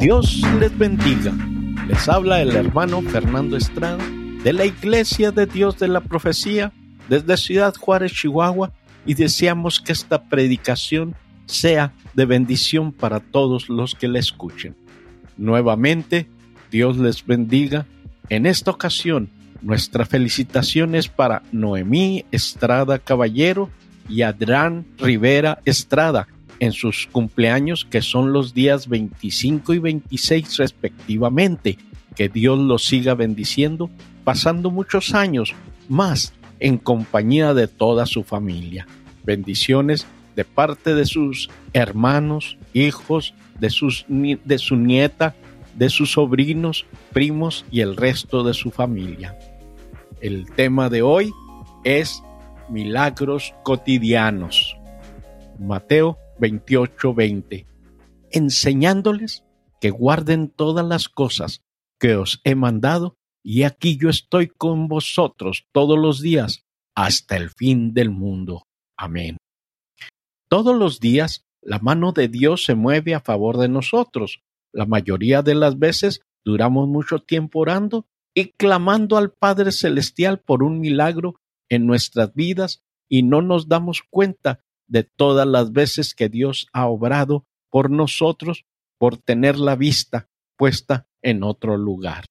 Dios les bendiga. Les habla el hermano Fernando Estrada de la Iglesia de Dios de la Profecía desde Ciudad Juárez, Chihuahua, y deseamos que esta predicación sea de bendición para todos los que la escuchen. Nuevamente, Dios les bendiga. En esta ocasión, nuestra felicitación es para Noemí Estrada Caballero y Adrián Rivera Estrada en sus cumpleaños que son los días 25 y 26 respectivamente. Que Dios los siga bendiciendo, pasando muchos años más en compañía de toda su familia. Bendiciones de parte de sus hermanos, hijos, de, sus, de su nieta, de sus sobrinos, primos y el resto de su familia. El tema de hoy es milagros cotidianos. Mateo 28:20. Enseñándoles que guarden todas las cosas que os he mandado, y aquí yo estoy con vosotros todos los días hasta el fin del mundo. Amén. Todos los días la mano de Dios se mueve a favor de nosotros. La mayoría de las veces duramos mucho tiempo orando y clamando al Padre Celestial por un milagro en nuestras vidas y no nos damos cuenta de todas las veces que Dios ha obrado por nosotros por tener la vista puesta en otro lugar.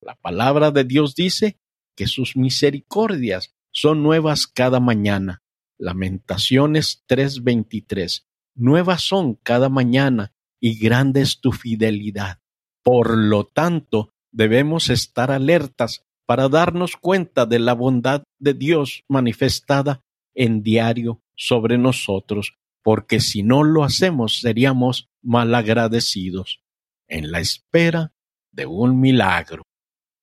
La palabra de Dios dice que sus misericordias son nuevas cada mañana. Lamentaciones 3:23. Nuevas son cada mañana y grande es tu fidelidad. Por lo tanto, debemos estar alertas para darnos cuenta de la bondad de Dios manifestada en diario sobre nosotros, porque si no lo hacemos seríamos malagradecidos en la espera de un milagro.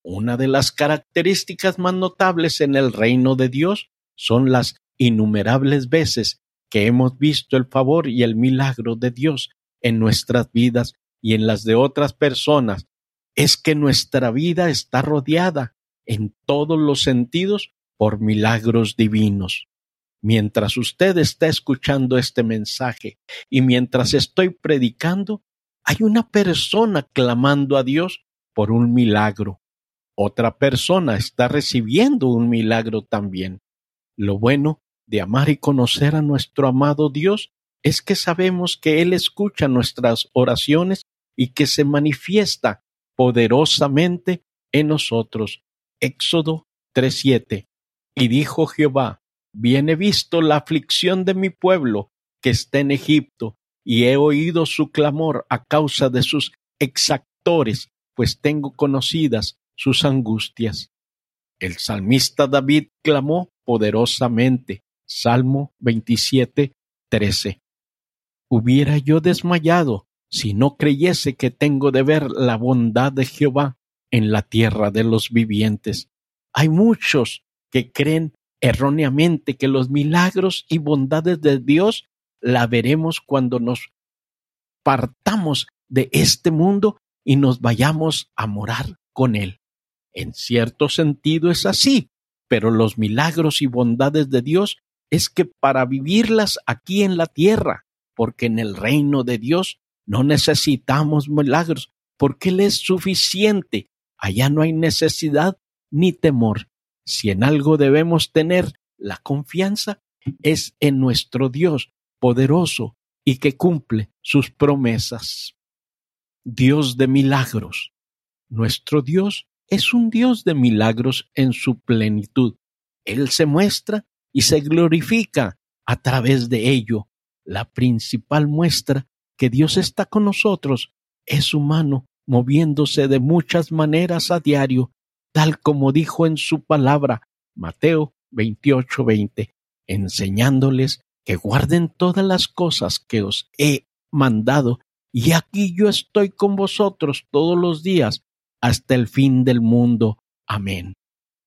Una de las características más notables en el reino de Dios son las innumerables veces que hemos visto el favor y el milagro de Dios en nuestras vidas y en las de otras personas es que nuestra vida está rodeada en todos los sentidos por milagros divinos. Mientras usted está escuchando este mensaje y mientras estoy predicando, hay una persona clamando a Dios por un milagro. Otra persona está recibiendo un milagro también. Lo bueno de amar y conocer a nuestro amado Dios es que sabemos que Él escucha nuestras oraciones y que se manifiesta poderosamente en nosotros. Éxodo 3:7. Y dijo Jehová, bien he visto la aflicción de mi pueblo que está en Egipto, y he oído su clamor a causa de sus exactores, pues tengo conocidas sus angustias. El salmista David clamó poderosamente. Salmo 27, 13. Hubiera yo desmayado si no creyese que tengo de ver la bondad de Jehová en la tierra de los vivientes. Hay muchos que creen erróneamente que los milagros y bondades de Dios la veremos cuando nos partamos de este mundo y nos vayamos a morar con Él. En cierto sentido es así, pero los milagros y bondades de Dios es que para vivirlas aquí en la tierra, porque en el reino de Dios no necesitamos milagros porque Él es suficiente. Allá no hay necesidad ni temor. Si en algo debemos tener la confianza, es en nuestro Dios poderoso y que cumple sus promesas. Dios de milagros. Nuestro Dios es un Dios de milagros en su plenitud. Él se muestra y se glorifica a través de ello. La principal muestra que Dios está con nosotros es humano, moviéndose de muchas maneras a diario, tal como dijo en su palabra, Mateo 28:20, enseñándoles que guarden todas las cosas que os he mandado, y aquí yo estoy con vosotros todos los días hasta el fin del mundo. Amén.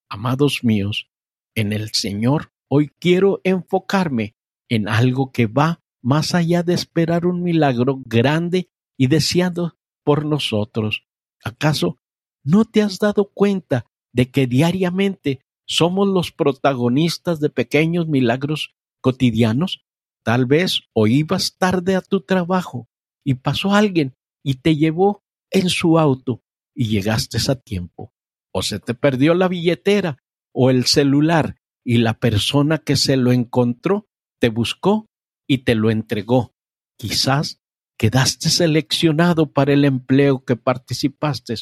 Amados míos, en el Señor hoy quiero enfocarme en algo que va más allá de esperar un milagro grande y deseado por nosotros. ¿Acaso no te has dado cuenta de que diariamente somos los protagonistas de pequeños milagros cotidianos? Tal vez o ibas tarde a tu trabajo y pasó alguien y te llevó en su auto y llegaste a tiempo. O se te perdió la billetera o el celular y la persona que se lo encontró te buscó y te lo entregó. Quizás quedaste seleccionado para el empleo que participaste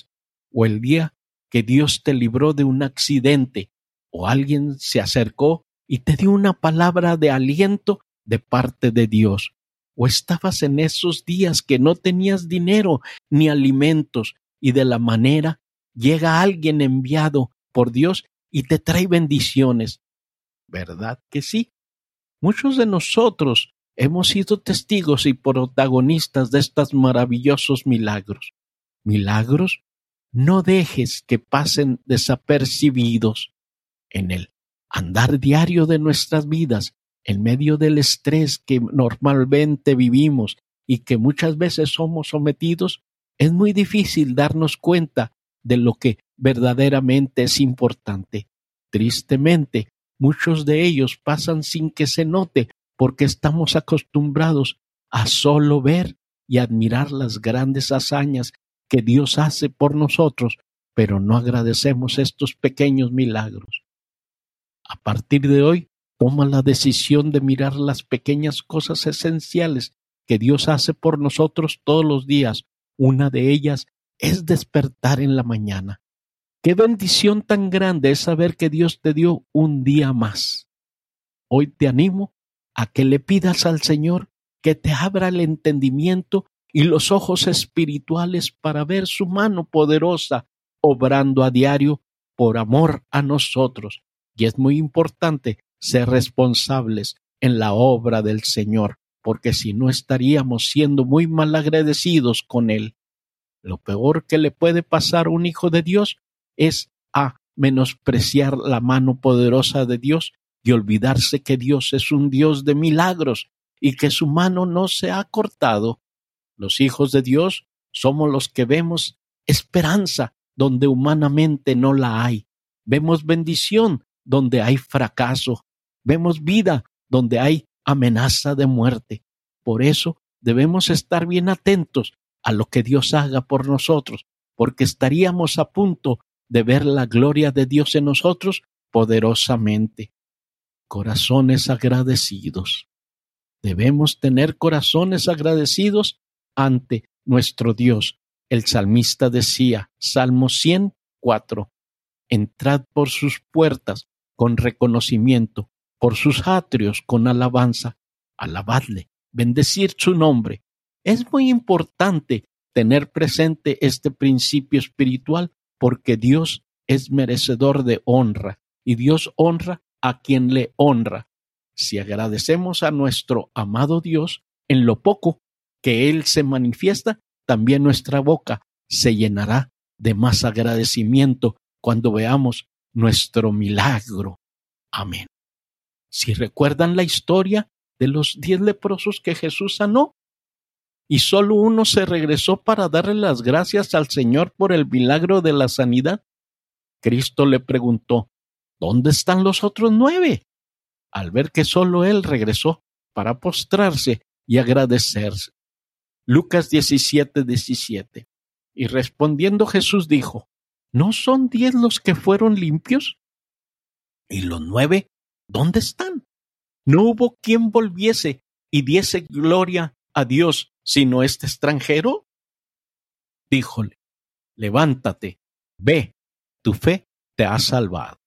o el día que Dios te libró de un accidente o alguien se acercó y te dio una palabra de aliento de parte de Dios. O estabas en esos días que no tenías dinero ni alimentos y de la manera llega alguien enviado por Dios y te trae bendiciones. ¿Verdad que sí? Muchos de nosotros hemos sido testigos y protagonistas de estos maravillosos milagros. Milagros, no dejes que pasen desapercibidos en el andar diario de nuestras vidas, en medio del estrés que normalmente vivimos y que muchas veces somos sometidos, es muy difícil darnos cuenta de lo que verdaderamente es importante. Tristemente, muchos de ellos pasan sin que se note porque estamos acostumbrados a solo ver y admirar las grandes hazañas que Dios hace por nosotros, pero no agradecemos estos pequeños milagros. A partir de hoy, toma la decisión de mirar las pequeñas cosas esenciales que Dios hace por nosotros todos los días. Una de ellas es despertar en la mañana. Qué bendición tan grande es saber que Dios te dio un día más. Hoy te animo a que le pidas al Señor que te abra el entendimiento y los ojos espirituales para ver su mano poderosa obrando a diario por amor a nosotros. Y es muy importante ser responsables en la obra del Señor, porque si no estaríamos siendo muy mal agradecidos con Él. Lo peor que le puede pasar a un hijo de Dios es a menospreciar la mano poderosa de Dios y olvidarse que Dios es un Dios de milagros y que su mano no se ha cortado. Los hijos de Dios somos los que vemos esperanza donde humanamente no la hay. Vemos bendición donde hay fracaso. Vemos vida donde hay amenaza de muerte. Por eso debemos estar bien atentos a lo que Dios haga por nosotros, porque estaríamos a punto de ver la gloria de Dios en nosotros poderosamente. Corazones agradecidos. Debemos tener corazones agradecidos ante nuestro Dios. El salmista decía, Salmo 104, Entrad por sus puertas con reconocimiento, por sus atrios con alabanza, alabadle, bendecir su nombre. Es muy importante tener presente este principio espiritual porque Dios es merecedor de honra y Dios honra a quien le honra. Si agradecemos a nuestro amado Dios en lo poco que Él se manifiesta, también nuestra boca se llenará de más agradecimiento cuando veamos nuestro milagro. Amén. Si recuerdan la historia de los diez leprosos que Jesús sanó, y solo uno se regresó para darle las gracias al Señor por el milagro de la sanidad, Cristo le preguntó, ¿Dónde están los otros nueve? Al ver que solo él regresó para postrarse y agradecerse. Lucas 17, 17. Y respondiendo Jesús dijo, ¿No son diez los que fueron limpios? ¿Y los nueve dónde están? No hubo quien volviese y diese gloria a Dios sino este extranjero. Díjole, levántate, ve, tu fe te ha salvado.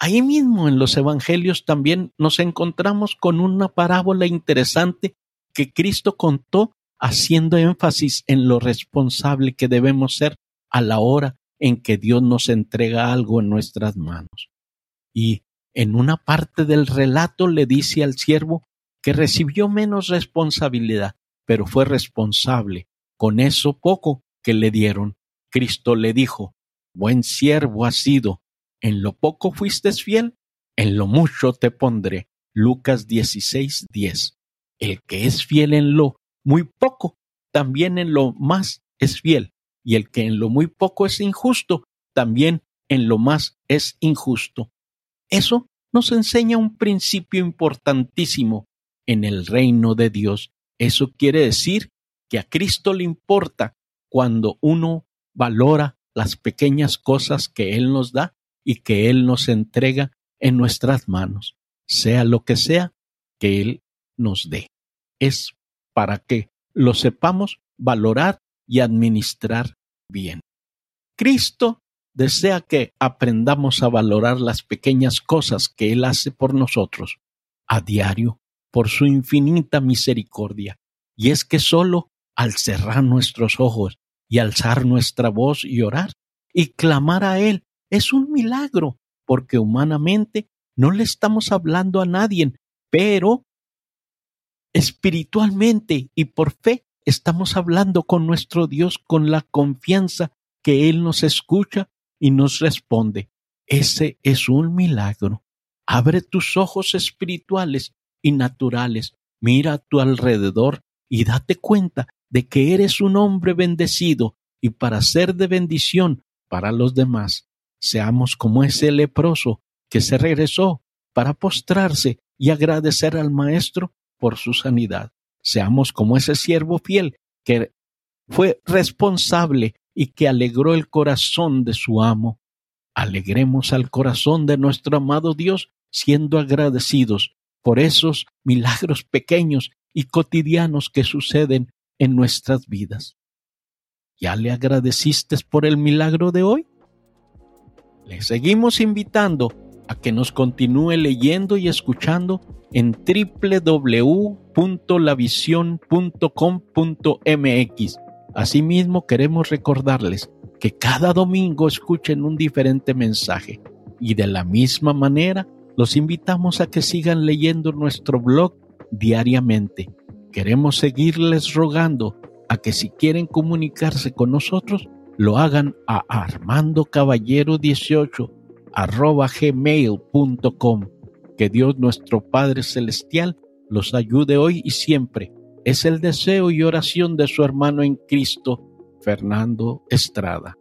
Ahí mismo en los Evangelios también nos encontramos con una parábola interesante que Cristo contó haciendo énfasis en lo responsable que debemos ser a la hora en que Dios nos entrega algo en nuestras manos. Y en una parte del relato le dice al siervo que recibió menos responsabilidad, pero fue responsable con eso poco que le dieron. Cristo le dijo, Buen siervo has sido, en lo poco fuiste fiel, en lo mucho te pondré. Lucas 16, 10. El que es fiel en lo muy poco, también en lo más es fiel, y el que en lo muy poco es injusto, también en lo más es injusto. Eso nos enseña un principio importantísimo. en el reino de Dios. Eso quiere decir que a Cristo le importa cuando uno valora las pequeñas cosas que Él nos da y que Él nos entrega en nuestras manos, sea lo que sea que Él nos dé. Es para que lo sepamos valorar y administrar bien. Cristo desea que aprendamos a valorar las pequeñas cosas que Él hace por nosotros a diario por su infinita misericordia. Y es que solo al cerrar nuestros ojos y alzar nuestra voz y orar y clamar a Él es un milagro, porque humanamente no le estamos hablando a nadie, pero espiritualmente y por fe estamos hablando con nuestro Dios con la confianza que Él nos escucha y nos responde. Ese es un milagro. Abre tus ojos espirituales y naturales. Mira a tu alrededor y date cuenta de que eres un hombre bendecido y para ser de bendición para los demás. Seamos como ese leproso que se regresó para postrarse y agradecer al Maestro por su sanidad. Seamos como ese siervo fiel que fue responsable y que alegró el corazón de su amo. Alegremos al corazón de nuestro amado Dios siendo agradecidos por esos milagros pequeños y cotidianos que suceden en nuestras vidas. ¿Ya le agradeciste por el milagro de hoy? Le seguimos invitando a que nos continúe leyendo y escuchando en www.lavision.com.mx. Asimismo, queremos recordarles que cada domingo escuchen un diferente mensaje y de la misma manera los invitamos a que sigan leyendo nuestro blog diariamente. Queremos seguirles rogando a que si quieren comunicarse con nosotros, lo hagan a armandocaballero18 arroba gmail.com. Que Dios nuestro Padre Celestial los ayude hoy y siempre. Es el deseo y oración de su hermano en Cristo, Fernando Estrada.